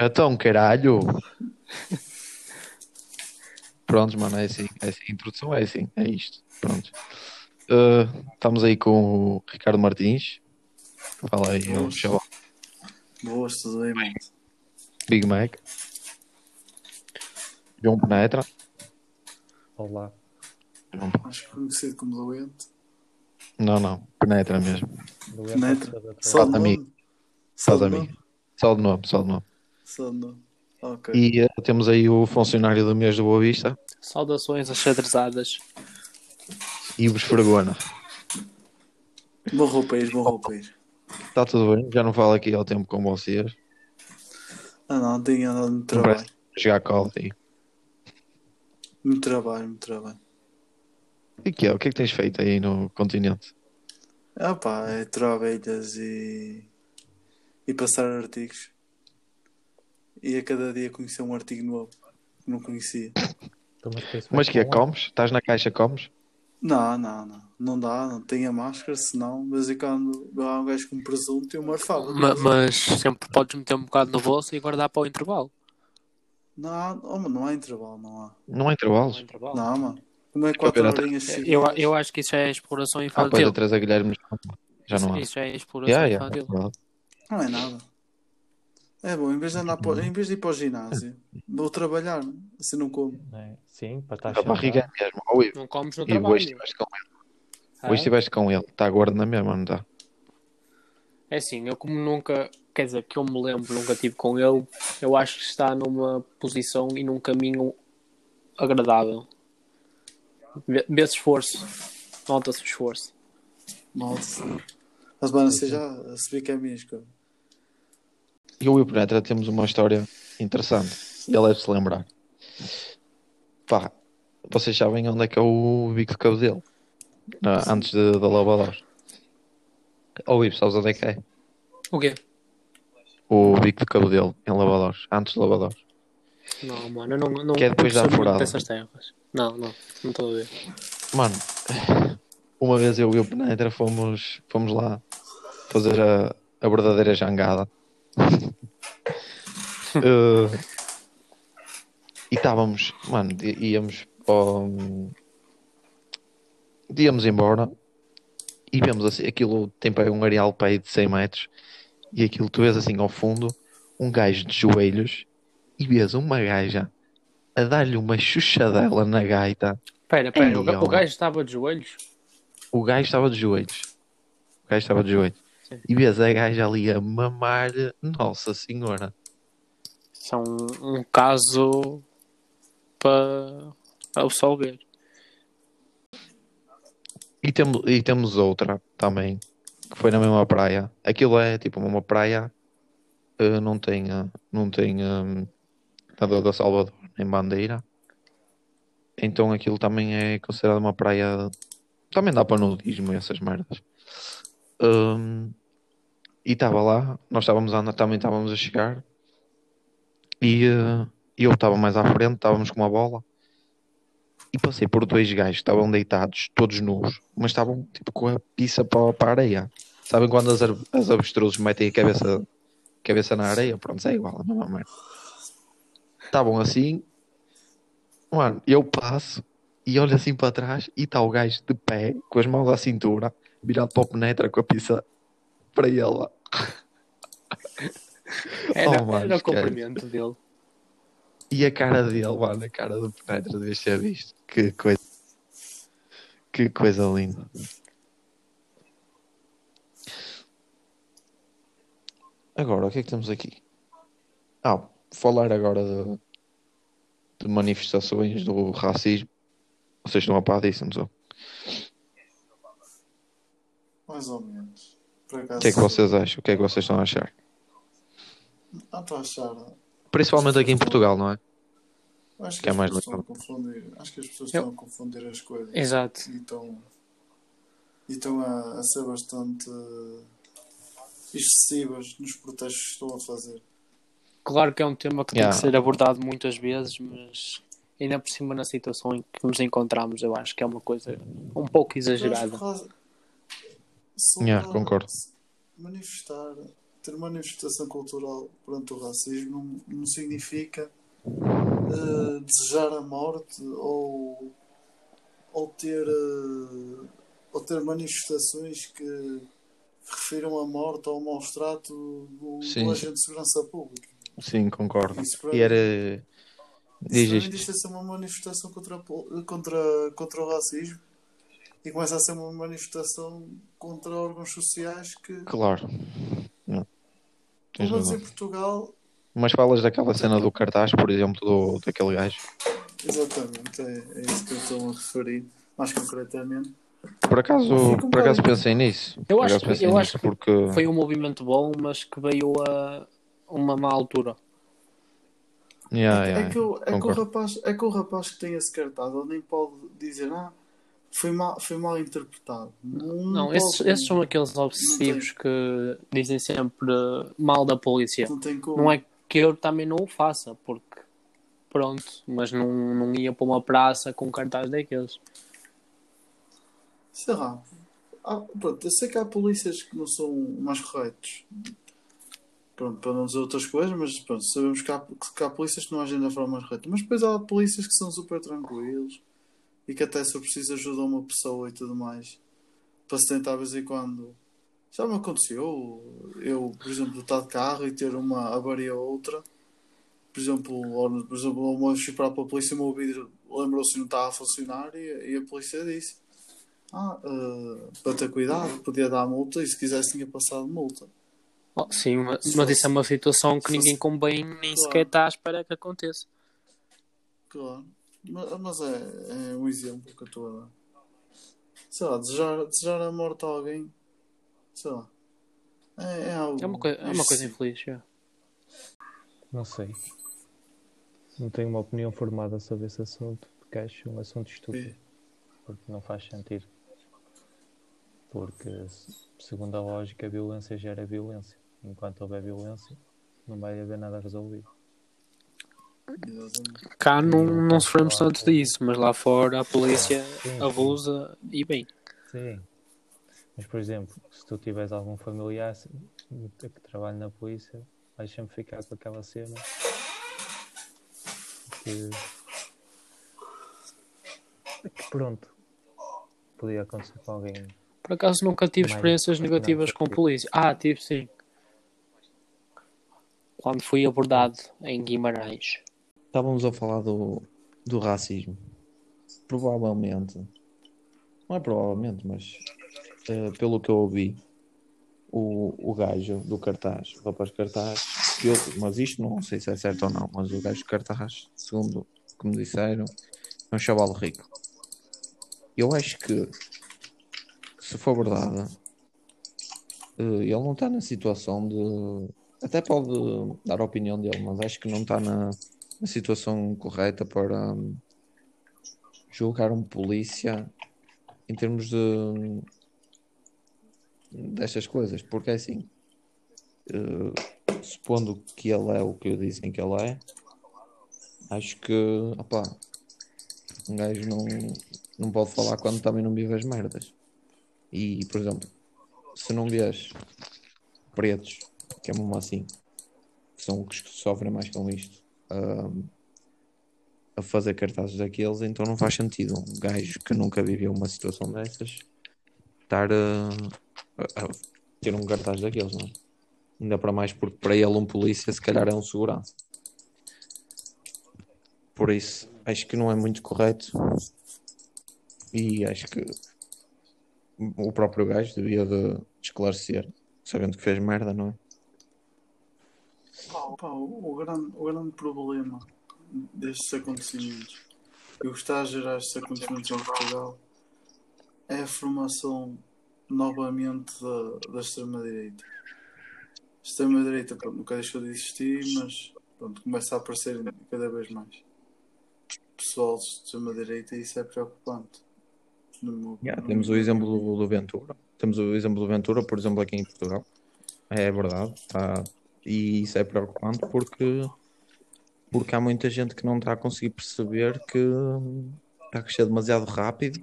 Então, caralho. Prontos, mano, é assim. É assim. A introdução é assim. É isto. Pronto. Uh, estamos aí com o Ricardo Martins. Fala aí, Boas. chaval. Boas, tudo bem, mano? Big Mac. João Penetra. Olá. Acho que conhecido como doente. Não, não. Penetra mesmo. Doente Neto. a toda a Só de amigo. nome? Só de amigo. nome? Só de nome, só de nome. Só de nome. Ok. E uh, temos aí o funcionário do mês do Boa Vista. Saudações achadrezadas. Ives Fergona. Bom roupeiro, bom roupeiro. Está tudo bem? Já não falo aqui ao tempo com vocês. Ah não, tenho andado muito Não trabalho. jogar cola aí. Muito trabalho, muito trabalho. E que é? O que é que tens feito aí no continente? Ah pá, é abelhas e... e passar artigos. E a cada dia conhecer um artigo novo que não conhecia. Então, mas que é? lá. Comes? Estás na caixa, comes? Não, não, não. Não dá, não tenho a máscara, senão, de vez em quando há um gajo com presunto e uma arfada. Ma- mas sempre podes meter um bocado no bolso e guardar para o intervalo. Não, há- oh, não há intervalo, não há. Não há intervalos? intervalo. Não, mano. Como é quatro horinhas Eu, seguidas? eu acho que isso é exploração Ah, pois infantil. a Teresa Guilherme já não há. Isso, é exploração Yeah, yeah, é infantil. Não é nada. É bom, em vez de, andar para, em vez de ir para o ginásio, vou trabalhar, assim não como. É, Sim, para estar A barriga é mesmo. Ou Ives. Não comes no E hoje trabalho. estiveste com ele. Ah, Hoje estiveste com ele. Está gordo na mesma, não está? É assim, eu como nunca, quer dizer, que eu me lembro, nunca tive com ele, eu acho que está numa posição e num caminho agradável. Vê- Vê-se esforço. Nota-se o esforço. Nossa. Mas, mano, você já se vê que é escolha. Eu e o Penetra temos uma história interessante. Ele deve-se lembrar. Pá, vocês sabem onde é que é o bico de cabo dele? Ah, antes de- da lavador. Ou Ives, sabes onde é que é? O quê? O bico de cabo dele, em lavadores. Antes de lavador. Não, mano, eu não, não Que é depois da furada. dessas terras. Não, não, não estou a ver. Mano, uma vez eu e o Penetra fomos, fomos lá fazer a, a verdadeira jangada. Eh, e estávamos, mano, íamos íamos embora e vemos assim, aquilo tem para um areal para aí de 100 metros e aquilo tu vês assim ao fundo um gajo de joelhos e vês uma gaja a dar-lhe uma chuchadela na gaita. Espera, espera, Ei, o, ga- o gajo estava de joelhos? O gajo estava de joelhos. O gajo estava de joelhos. Sim. E vês a gaja ali a mamar. Nossa Senhora. Isso é um, um caso para o pessoal ver. E temos, e temos outra também. Que foi na mesma praia. Aquilo é tipo uma praia. eh, não tem, eh, não tem eh, nada da Salvador nem bandeira. Então aquilo também é considerado uma praia. Também dá para nudismo e essas merdas. Hum, e estava lá, nós estávamos a andar, também estávamos a chegar. E eh, eu estava mais à frente, estávamos com uma bola. E passei por dois gajos que estavam deitados, todos nus, mas estavam tipo com a pizza para, a areia. Sabem quando as, as avestruzes metem a cabeça, cabeça na areia? Pronto, é igual, a mesma merda. Estavam assim, mano, eu passo e olho assim para trás e está o gajo de pé, com as mãos à cintura, virado para o penetra com a pizza para ele. Era, Oh, mano, era o esquece. cumprimento dele. E a cara dele, mano, a cara do Penetra, devias ter visto. Que coisa. Que coisa linda. Agora, o que é que temos aqui? Ah, falar agora de, de manifestações do racismo. Vocês estão a par disso, não são? Mais ou menos. Acaso. O que é que vocês acham? O que é que vocês estão a achar? Ah, estou a achar. Principalmente aqui em Portugal, não é? Acho que, Que é as mais pessoas estão a legal. confundir. Acho que as pessoas Eu- estão a confundir as coisas. Exato. E estão, e estão a, a ser bastante excessivas nos protestos que estão a fazer. Claro que é um tema que Yeah. tem que ser abordado muitas vezes, mas ainda por cima na situação em que nos encontramos, eu acho que é uma coisa um pouco exagerada. Yeah, concordo. Manifestar, ter manifestação cultural perante o racismo não, não significa eh, desejar a morte ou, ou ter eh, ou ter manifestações que refiram a morte ou ao maus trato do, Sim. do agente de segurança pública. Sim, concordo. Isso para E era. Diz Isso isto. de ser uma manifestação contra, contra, contra o racismo e começa a ser uma manifestação contra órgãos sociais que, Claro. Não. Tens pelo menos em. Portugal, Mas falas daquela cena do cartaz, por exemplo, do, daquele gajo. exatamente, é, é isso que eu estou a referir, mais concretamente. Por acaso, por acaso pensei nisso. Eu acho eu nisso acho que porque. Foi um movimento bom, mas que veio a uma má altura. Yeah, é, yeah, é que o, é, que o rapaz, é que o rapaz que tem esse cartaz, ele nem pode dizer, ah, foi mal, foi mal interpretado. Não, Não, pode, esses, esses são aqueles obsessivos que dizem sempre mal da polícia. Não tem como. Não é que eu também não o faça, porque pronto, mas não, não ia para uma praça com cartaz daqueles. Sei lá. Ah, pronto, eu sei que há polícias que não são mais corretos. Pronto, para não dizer outras coisas, mas pronto, sabemos que há, que há polícias que não agem da forma correta. Mas depois há polícias que são super tranquilos e que até se for preciso ajudam uma pessoa e tudo mais. Para se tentar vez em quando. Já me aconteceu eu, por exemplo, estar de carro e ter uma avaria ou outra. Por exemplo, ou, por exemplo, vez fui para a polícia, o meu vidro lembrou-se que não estava a funcionar e, e a polícia disse ah, eh, para ter cuidado, podia dar multa e se quisesse tinha passado multa. Oh, sim, mas, mas fosse- isso é uma situação que ninguém convém nem Claro. sequer está à espera que aconteça. Claro. Ma- Mas é, é um exemplo que eu estou a dar. Sei lá, desejar, desejar a morte a alguém, sei lá. É, é algo. É uma, coi- é uma coisa infeliz. já. Não sei. Não tenho uma opinião formada sobre esse assunto, porque acho um assunto estúpido. É. Porque não faz sentido. Porque, se- segundo a lógica, a violência gera violência. Enquanto houver violência, não vai haver nada resolvido. Cá não, Não sofremos tanto disso, mas lá fora a polícia Sim, sim. abusa e bem. Sim. Mas, por exemplo, se tu tiveres algum familiar se- que trabalha na polícia, vais sempre ficar com aquela cena que, que pronto, podia acontecer com alguém. Por acaso nunca tive Mais experiências negativas com polícia. Ah, tive sim. Quando fui abordado em Guimarães. Estávamos a falar do, do racismo. Provavelmente, não é provavelmente, mas eh, pelo que eu ouvi, o, o gajo do cartaz, o rapaz cartaz, que eu, mas isto não sei se é certo ou não, mas o gajo de cartaz, segundo que me disseram, é um chaval rico. Eu acho que, se for verdade, eh, ele não está na situação de. Até pode dar a opinião dele, mas acho que não está na, na situação correta para hum, julgar um polícia em termos de destas coisas, porque é assim, eh, supondo que ele é o que dizem que ele é, acho que opá, um gajo não, não pode falar quando também não vive as merdas. E, por exemplo, se não vês pretos, que é mesmo assim, que são os que sofrem mais com isto, a fazer cartazes daqueles, então não faz sentido um gajo que nunca viveu uma situação dessas estar a, a- a ter um cartaz daqueles, não é? Ainda para mais porque para ele um polícia se calhar é um segurança. Por isso, acho que não é muito correto e acho que o próprio gajo devia de esclarecer, sabendo que fez merda, não é? Pá, o, grande, o grande problema destes acontecimentos e o que está a gerar estes acontecimentos em Portugal é a formação novamente da, da extrema-direita. A extrema-direita nunca deixou de existir, mas pronto, começa a aparecer cada vez mais pessoal de extrema-direita e isso é preocupante. Meu- Yeah, temos o exemplo do, do Ventura. Temos o exemplo do Ventura, por exemplo, aqui em Portugal. É verdade. Tá, e isso é preocupante porque porque há muita gente que não está a conseguir perceber que está a crescer demasiado rápido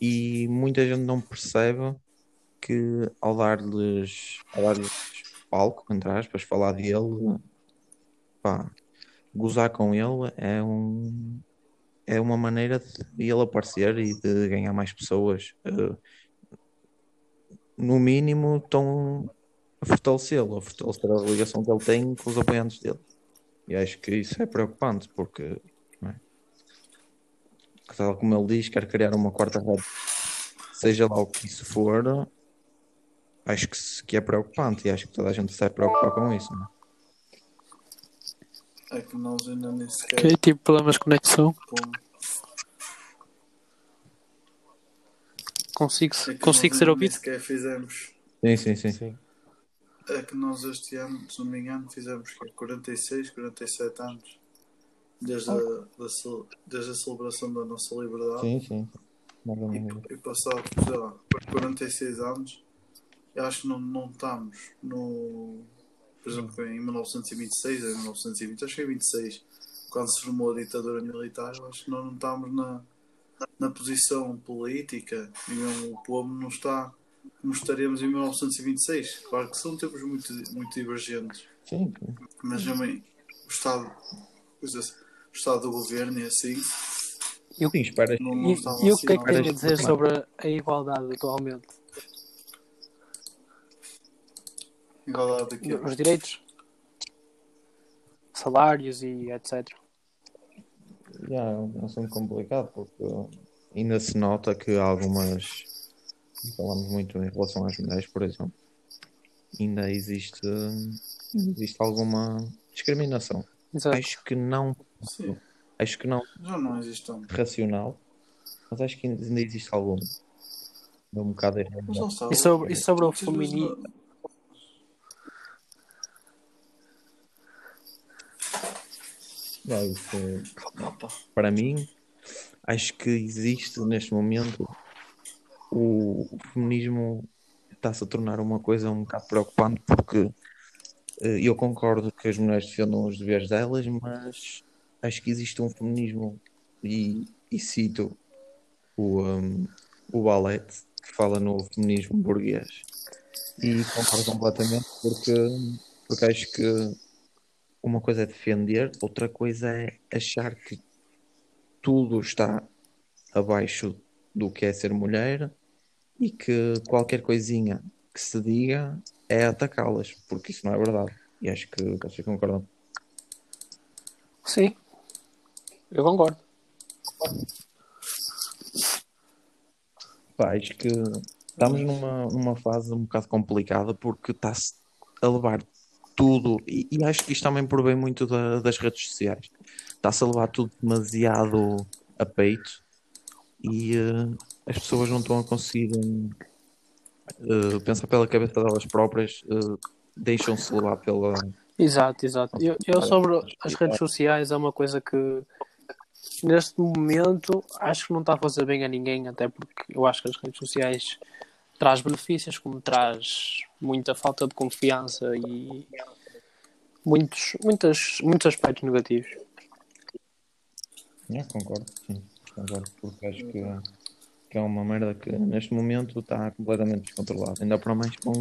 e muita gente não percebe que ao dar-lhes dar-lhes palco, entre aspas, falar dele, pá, gozar com ele é um é uma maneira de ele aparecer e de ganhar mais pessoas. Uh, no mínimo, estão a fortalecê-lo, a fortalecer a ligação que ele tem com os apoiantes dele. E acho que isso é preocupante, porque, é? tal como ele diz, quer criar uma quarta rede, seja lá o que isso for, acho que, que é preocupante e acho que toda a gente se deve preocupar com isso. Não é? é que nós ainda nem sequer. Que tipo problemas de conexão? Consigo, é consigo ser ouvido? sequer fizemos. Sim, sim, sim. sim. É que nós este ano, se não me engano, fizemos 46, 47 anos desde, a, da, desde a celebração da nossa liberdade. Sim, sim. E, e passado, sei lá, 46 anos, eu acho que não, não estamos no. Por exemplo, em 1926 ou em 1920, acho que é 26, quando se formou a ditadura militar, eu acho que nós não estamos na, na posição política e mesmo o povo não está como estaremos em 1926. Claro que são tempos muito, muito divergentes. Sim. Mas também o Estado, o Estado do governo e assim. E Sim, espera. Não, não e, e o que é que tens a dizer sobre a igualdade atualmente? Igualdade aqui. Os direitos? Salários e etc. Já, é um assunto complicado porque ainda se nota que algumas falamos muito em relação às mulheres, por exemplo, ainda existe, existe alguma discriminação. Exato. Acho que não. Sim. Acho que não. Já não existe tanto. Racional. Mas acho que ainda existe algum. Um bocado errado. E sobre, e sobre o feminismo. Não, isso, para mim, acho que existe neste momento o, feminismo está-se a tornar uma coisa um bocado preocupante porque eh, eu concordo que as mulheres defendam os deveres delas, mas acho que existe um feminismo e, e cito o, um, o Ballet que fala no feminismo burguês. E concordo completamente porque, porque acho que uma coisa é defender, outra coisa é achar que tudo está abaixo do que é ser mulher e que qualquer coisinha que se diga é atacá-las, porque isso não é verdade. E acho que vocês concordam. Sim, eu concordo. Pá, acho que estamos numa, numa fase um bocado complicada porque está-se a levar tudo, e, e, acho que isto também provém muito da, das redes sociais. Está-se a levar tudo demasiado a peito e uh, as pessoas não estão a conseguir uh, pensar pela cabeça delas próprias, uh, deixam-se levar pela. Exato, exato. Eu, eu sobre as redes sociais é uma coisa que neste momento acho que não está a fazer bem a ninguém, até porque eu acho que as redes sociais traz benefícios, como traz muita falta de confiança e muitos, muitos, muitos aspectos negativos. É, concordo, sim, concordo, porque acho que que é uma merda que neste momento está completamente descontrolada. Ainda para mais com,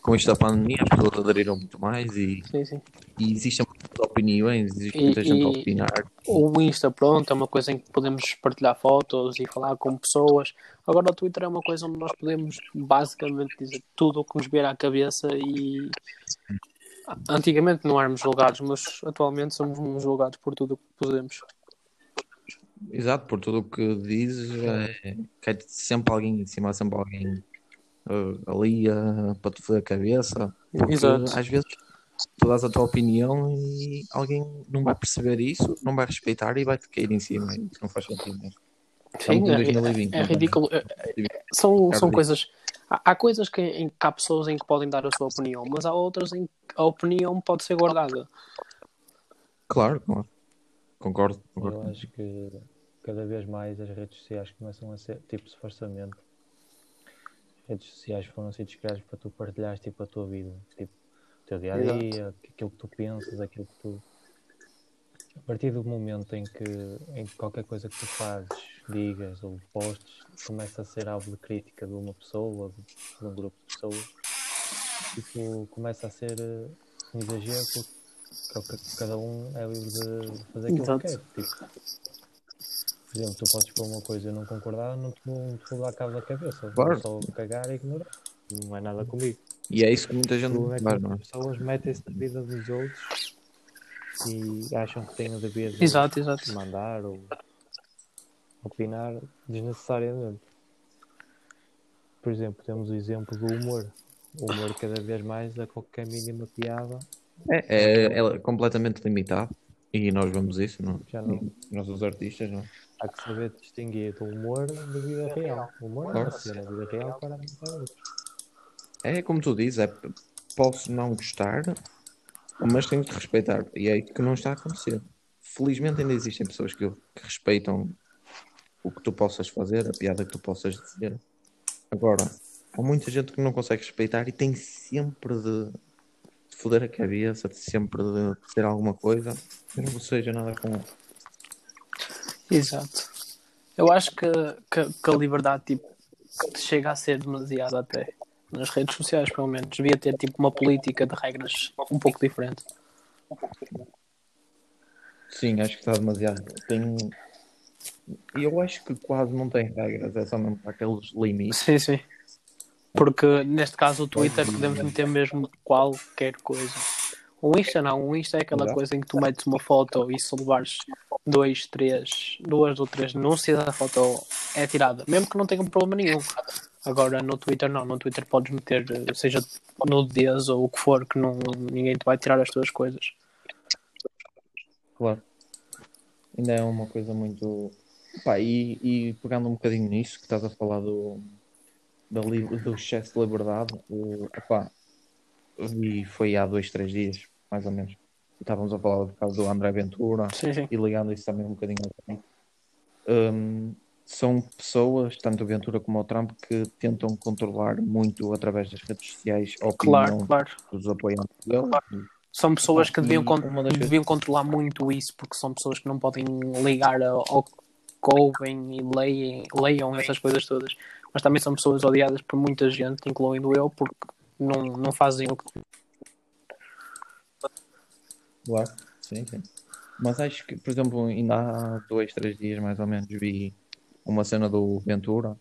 com isto da pandemia, as pessoas aderiram muito mais e, sim, sim. e existem muitas opiniões, existe muita gente a opinar. O Insta, pronto, é uma coisa em que podemos partilhar fotos e falar com pessoas. Agora o Twitter é uma coisa onde nós podemos basicamente dizer tudo o que nos vier à cabeça e antigamente não éramos julgados, mas atualmente somos julgados por tudo o que podemos. Exato, por tudo o que dizes, é, cai sempre alguém em cima, sempre alguém uh, ali uh, para te fazer a cabeça. Porque Exato. às vezes tu dás a tua opinião e alguém não vai perceber isso, não vai respeitar e vai-te cair em cima. Isso não faz sentido mesmo. Sim, é, 2020, é, é ridículo. É, é, são, são coisas. Há, há, coisas que, em que há pessoas em que podem dar a sua opinião, mas há outras em que a opinião pode ser guardada. Claro, claro. Concordo, concordo. Eu acho que cada vez mais as redes sociais começam a ser tipo esforçamento. As redes sociais foram sítios criados para tu partilhares tipo a tua vida, tipo o teu dia a dia, aquilo que tu pensas, aquilo que tu a partir do momento em que, em que qualquer coisa que tu fazes, digas ou postes, começa a ser alvo de crítica de uma pessoa, ou de, de um grupo de pessoas, tipo, começa a ser eh, um exagero porque cada um é livre de fazer aquilo Exato. que quer. Tipo, por exemplo, tu podes pôr uma coisa e eu não concordar, não te vou, não te vou dar cabo da cabeça. Claro. Vou só cagar e ignorar. Não é nada comigo. E é isso que muita gente é que faz, não é? as pessoas metem-se na vida dos outros e acham que têm o dever de Exato, exato. mandar ou opinar desnecessariamente. Por exemplo, temos o exemplo do humor. O humor cada vez mais a qualquer mínima piada É, é, é completamente limitado. E nós vemos isso, não? Já não. Nós, os artistas, não? há que saber distinguir do humor da vida real. O humor é Claro. uma cena, a vida real para para outros. É como tu dizes, é, posso não gostar, mas tenho que respeitar. E é isso que não está a acontecer. Felizmente ainda existem pessoas que, que respeitam o que tu possas fazer, a piada que tu possas dizer. Agora, há muita gente que não consegue respeitar e tem sempre de foder a cabeça, de sempre de dizer alguma coisa, que não seja nada com Exato. Eu acho que, que, que a liberdade tipo, chega a ser demasiado até. Nas redes sociais, pelo menos. Devia ter tipo uma política de regras um pouco diferente. Sim, acho que está demasiado. Tem... Eu acho que quase não tem regras, é só mesmo aqueles limites. Sim, sim. Porque neste caso o Twitter podemos meter mesmo qualquer coisa. O Insta não, o Insta é aquela Exato. coisa em que tu metes uma foto e se levares dois, três, duas ou três denúncias, a foto é tirada, mesmo que não tenha problema nenhum. Agora no Twitter não, no Twitter podes meter, seja nudez ou o que for, que não, ninguém te vai tirar as tuas coisas. Claro. Ainda é uma coisa muito. Pá, e, e pegando um bocadinho nisso que estás a falar do, da do excesso de liberdade, o, epá, e foi há dois, três dias, mais ou menos. Estávamos a falar do caso do André Ventura Sim, sim. e ligando isso também um bocadinho ao Trump. Hum, são pessoas, tanto o Ventura como o Trump, que tentam controlar muito através das redes sociais a Claro, opinião claro. dos apoiantes dele. São pessoas que deviam, con- deviam controlar muito isso, porque são pessoas que não podem ligar ao, ao que ouvem e leem, leiam essas coisas todas. Mas também são pessoas odiadas por muita gente, incluindo eu, porque não, não fazem o que. Claro, sim, sim. Mas acho que, por exemplo, ainda há dois, três dias mais ou menos vi uma cena do Ventura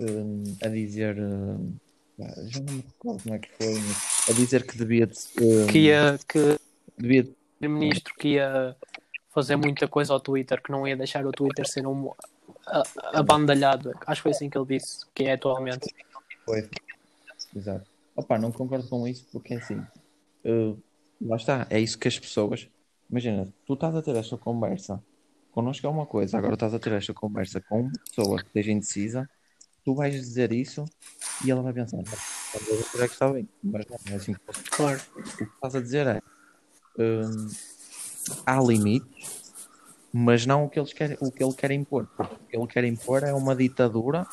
hum, a dizer, hum, pá, já não me recordo como é que foi, mas a dizer que devia, de- hum, Que ia, que devia primeiro-ministro que ia fazer muita coisa ao Twitter, que não ia deixar o Twitter ser um abandalhado. Acho que foi assim que ele disse, que é atualmente. Foi. Exato. Opa, não concordo com isso porque assim, eh, lá está, é isso que as pessoas. Imagina, tu estás a ter esta conversa, connosco é uma coisa, agora estás a ter esta conversa com uma pessoa que esteja indecisa, tu vais dizer isso e ela vai pensar, talvez que está bem, mas não é assim. Claro. O que estás a dizer é hum, há limites, mas não o que, eles querem, o que ele quer impor. Porque o que ele quer impor é uma ditadura,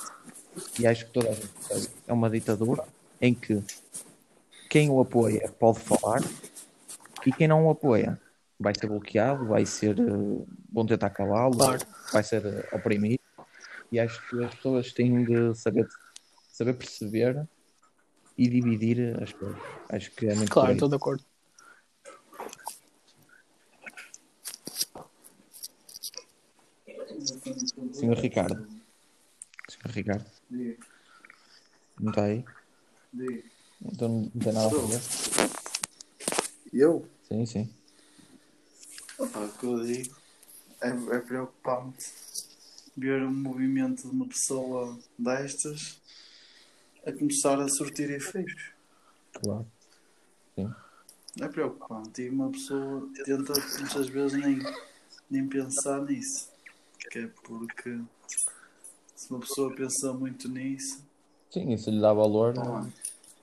e acho que toda a gente sabe, é uma ditadura em que quem o apoia pode falar e quem não o apoia vai ser bloqueado, vai ser eh, vão tentar Claro. vai ser eh, oprimido. E acho que as pessoas têm de saber, saber perceber e dividir as coisas. Acho que é muito Claro, estou de acordo. Senhor Ricardo. Senhor Ricardo, Diga, não está aí? diga. Então não tem nada a fazer? Eu? Sim, sim. Opa, o que eu digo é, é preocupante ver um movimento de uma pessoa destas a começar a surtir efeitos. Claro. É preocupante e uma pessoa tenta muitas vezes nem, nem pensar nisso. Que é porque se uma pessoa pensa muito nisso, Sim, isso lhe dá valor, Ah.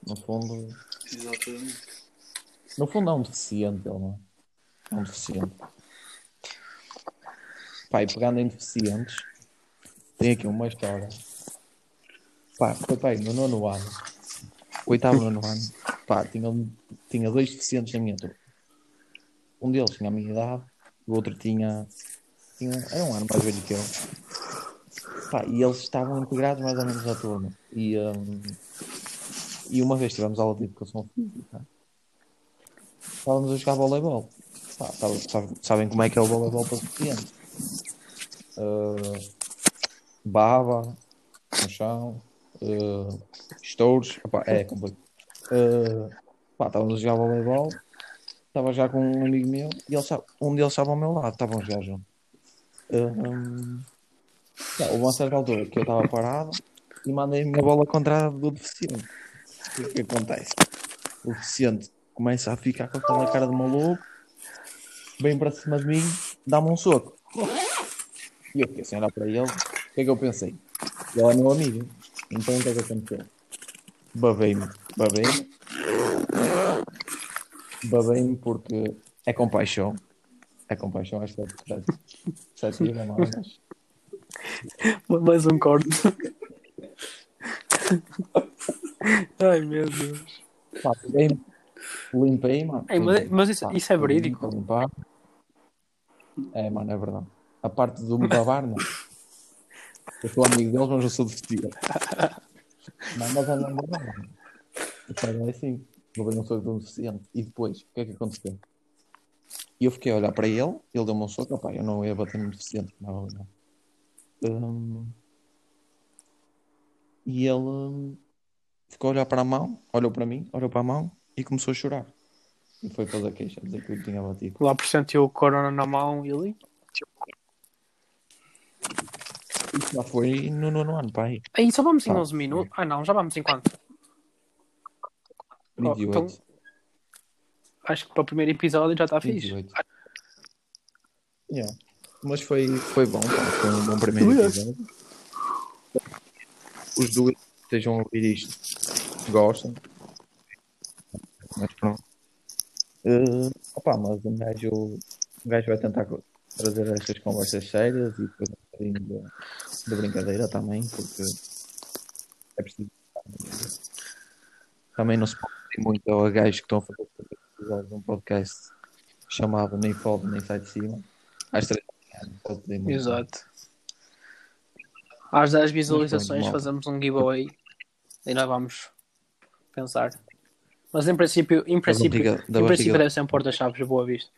no fundo. exatamente. No fundo é um deficiente, ele não é? É um deficiente. Pai, pegando em deficientes, tem aqui uma história. Pá, foi pai, no nono ano. Oitavo nono ano. Pá, tinha, tinha dois deficientes na minha turma. Um deles tinha a minha idade o outro tinha, tinha. Era um ano mais velho que eu. Pá, e eles estavam integrados mais ou menos na turma. E, hum, e uma vez tivemos aula de educação física. Estávamos a jogar voleibol. Pá, tava- sabe- sabem como é que é o voleibol para deficientes? Uh, baba no chão, uh, estouros. Opá, é complicado. Uh, pá, estávamos a jogar voleibol. Estava já com um amigo meu e ele um deles estava ao meu lado. Estavam a jogar junto. Um, yeah, houve uma certa altura que eu estava parado e mandei a minha bola contra a do deficiente. O que é que acontece? O deficiente começa a ficar com aquela cara de maluco, vem para cima de mim, dá-me um soco. E eu fiquei sem olhar para ele. O que é que eu pensei? Ele é meu amigo. Então o que é que aconteceu? Babei-me. Babei-me. Babei-me porque é compaixão. É compaixão, acho que é perspectiva, não é? Mas Mais um corte. Ai meu Deus. Pá, peguei-me, limpei, mano. Ei, mas- mas isso- isso é verídico? limpar. É, mano, é verdade. A parte do me babar, não. Eu sou amigo deles, mas eu sou deficiente. Não, mas é não babar, mano. É assim. Não sou de um deficiente. E depois, o que é que aconteceu? E eu fiquei a olhar para ele, ele deu-me um soco, opá, eu não ia bater no deficiente, não, não. Hum, e ele ficou a olhar para a mão, olhou para mim, olhou para a mão e começou a chorar. E foi fazer queixa, dizer que eu tinha batido. Lá por sentiu o corona na mão e ali. Isso já foi no nono ano, pai. Aí só vamos em Tá. 11 minutos. Ah não, já vamos em quanto? Oh, 28. então, acho que para o primeiro episódio já está fixe. 28. Yeah. Mas foi, foi bom, pá. Foi um bom primeiro episódio. Os dois que estejam a ouvir isto gostam. Mas pronto. Eh, opá, mas um gajo, um gajo vai tentar trazer estas conversas sérias e depois um bocadinho de, de brincadeira também, porque é preciso. Também não se pode muito a gajos que estão a fazer episódios de um podcast chamado Nem Pode Nem Sai de Cima. Às três da. Exato. Às 10 visualizações mal. fazemos um giveaway e nós vamos pensar. Mas em princípio, em princípio, barriga- da em princípio deve ser um porta-chaves de boa vista.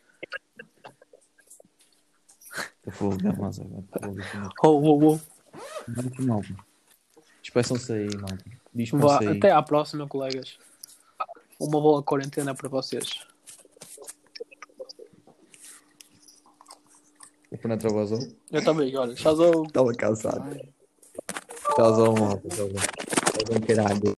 Eu vou ligar mais agora. Oh, oh, oh. Muito mal. Despeçam-se aí. Vá, aí. até à próxima, colegas. Uma boa quarentena para vocês. O Penetra vazou. Eu também, olha, tchauzão. Estava cansado. Tchauzão, malta. Tchauzão, caralho.